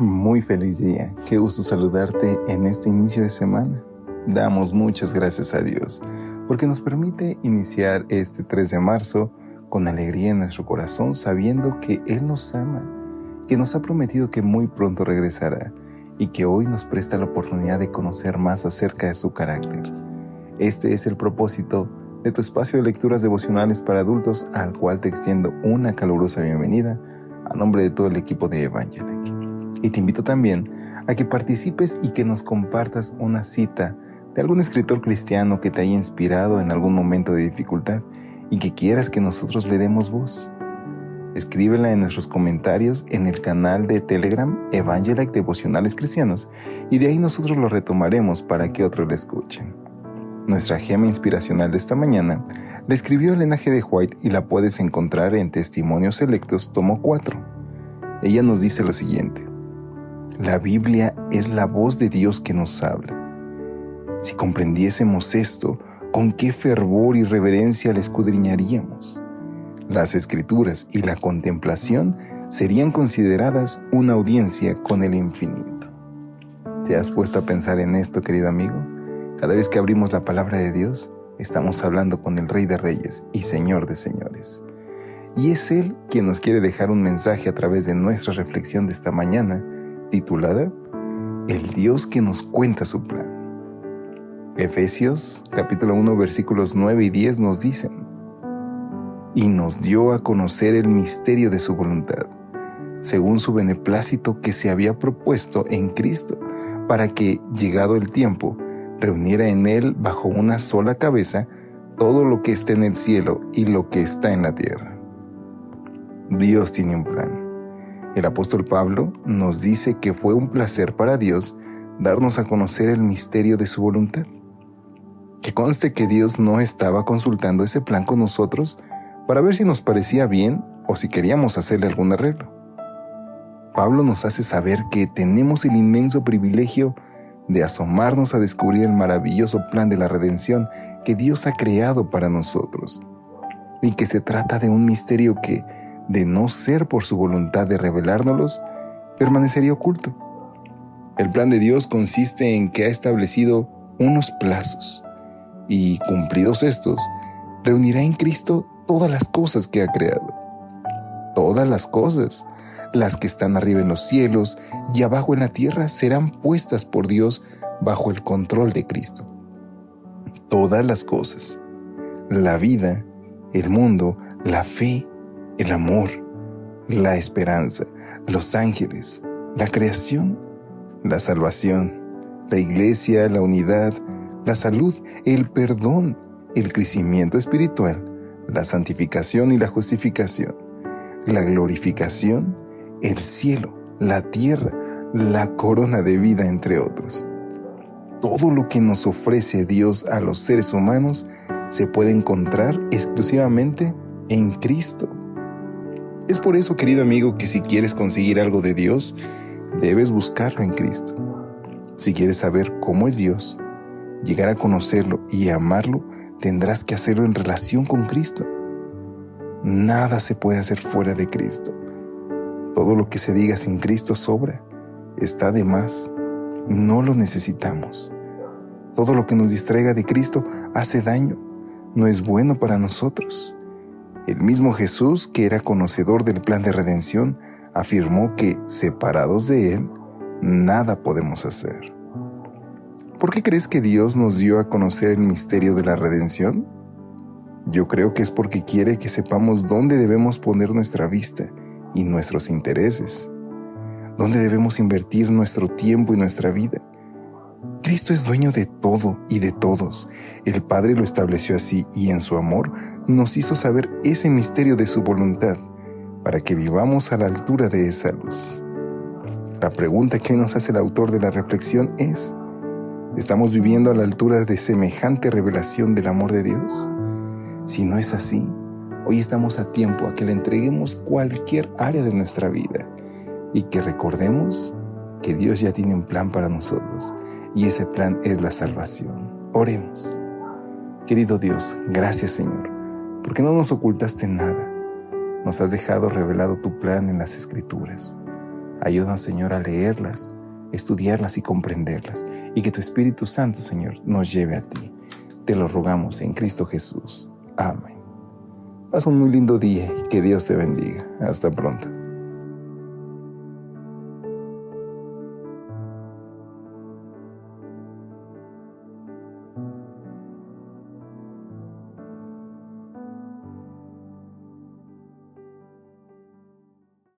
Muy feliz día. Qué gusto saludarte en este inicio de semana. Damos muchas gracias a Dios porque nos permite iniciar este 3 de marzo con alegría en nuestro corazón sabiendo que Él nos ama, que nos ha prometido que muy pronto regresará y que hoy nos presta la oportunidad de conocer más acerca de su carácter. Este es el propósito de tu espacio de lecturas devocionales para adultos al cual te extiendo una calurosa bienvenida a nombre de todo el equipo de Evangelic. Y te invito también a que participes y que nos compartas una cita de algún escritor cristiano que te haya inspirado en algún momento de dificultad y que quieras que nosotros le demos voz. Escríbela en nuestros comentarios en el canal de Telegram Evangelic Devocionales Cristianos y de ahí nosotros lo retomaremos para que otros le escuchen. Nuestra gema inspiracional de esta mañana la escribió Elena G. de White y la puedes encontrar en Testimonios Selectos, tomo 4. Ella nos dice lo siguiente. La Biblia es la voz de Dios que nos habla. Si comprendiésemos esto, con qué fervor y reverencia la escudriñaríamos. Las escrituras y la contemplación serían consideradas una audiencia con el infinito. ¿Te has puesto a pensar en esto, querido amigo? Cada vez que abrimos la palabra de Dios, estamos hablando con el Rey de Reyes y Señor de Señores. Y es Él quien nos quiere dejar un mensaje a través de nuestra reflexión de esta mañana titulada El Dios que nos cuenta su plan. Efesios capítulo 1 versículos 9 y 10 nos dicen, y nos dio a conocer el misterio de su voluntad, según su beneplácito que se había propuesto en Cristo, para que, llegado el tiempo, reuniera en él bajo una sola cabeza todo lo que está en el cielo y lo que está en la tierra. Dios tiene un plan el apóstol Pablo nos dice que fue un placer para Dios darnos a conocer el misterio de su voluntad. Que conste que Dios no estaba consultando ese plan con nosotros para ver si nos parecía bien o si queríamos hacerle algún arreglo. Pablo nos hace saber que tenemos el inmenso privilegio de asomarnos a descubrir el maravilloso plan de la redención que Dios ha creado para nosotros, y que se trata de un misterio que de no ser por su voluntad de revelárnoslos, permanecería oculto. El plan de Dios consiste en que ha establecido unos plazos y, cumplidos estos, reunirá en Cristo todas las cosas que ha creado. Todas las cosas, las que están arriba en los cielos y abajo en la tierra, serán puestas por Dios bajo el control de Cristo. Todas las cosas, la vida, el mundo, la fe, el amor, la esperanza, los ángeles, la creación, la salvación, la iglesia, la unidad, la salud, el perdón, el crecimiento espiritual, la santificación y la justificación, la glorificación, el cielo, la tierra, la corona de vida, entre otros. Todo lo que nos ofrece Dios a los seres humanos se puede encontrar exclusivamente en Cristo. Es por eso, querido amigo, que si quieres conseguir algo de Dios, debes buscarlo en Cristo. Si quieres saber cómo es Dios, llegar a conocerlo y amarlo, tendrás que hacerlo en relación con Cristo. Nada se puede hacer fuera de Cristo. Todo lo que se diga sin Cristo sobra, está de más. No lo necesitamos. Todo lo que nos distraiga de Cristo hace daño, no es bueno para nosotros. El mismo Jesús, que era conocedor del plan de redención, afirmó que, separados de Él, nada podemos hacer. ¿Por qué crees que Dios nos dio a conocer el misterio de la redención? Yo creo que es porque quiere que sepamos dónde debemos poner nuestra vista y nuestros intereses, dónde debemos invertir nuestro tiempo y nuestra vida Cristo es dueño de todo y de todos. El Padre lo estableció así y en su amor nos hizo saber ese misterio de su voluntad para que vivamos a la altura de esa luz. La pregunta que nos hace el autor de la reflexión es, ¿estamos viviendo a la altura de semejante revelación del amor de Dios? Si no es así, hoy estamos a tiempo a que le entreguemos cualquier área de nuestra vida y que recordemos que Dios ya tiene un plan para nosotros y ese plan es la salvación. Oremos. Querido Dios, gracias Señor, porque no nos ocultaste nada. Nos has dejado revelado tu plan en las escrituras. Ayúdanos Señor a leerlas, estudiarlas y comprenderlas y que tu Espíritu Santo Señor nos lleve a ti. Te lo rogamos en Cristo Jesús. Amén. Pasa un muy lindo día y que Dios te bendiga. Hasta pronto.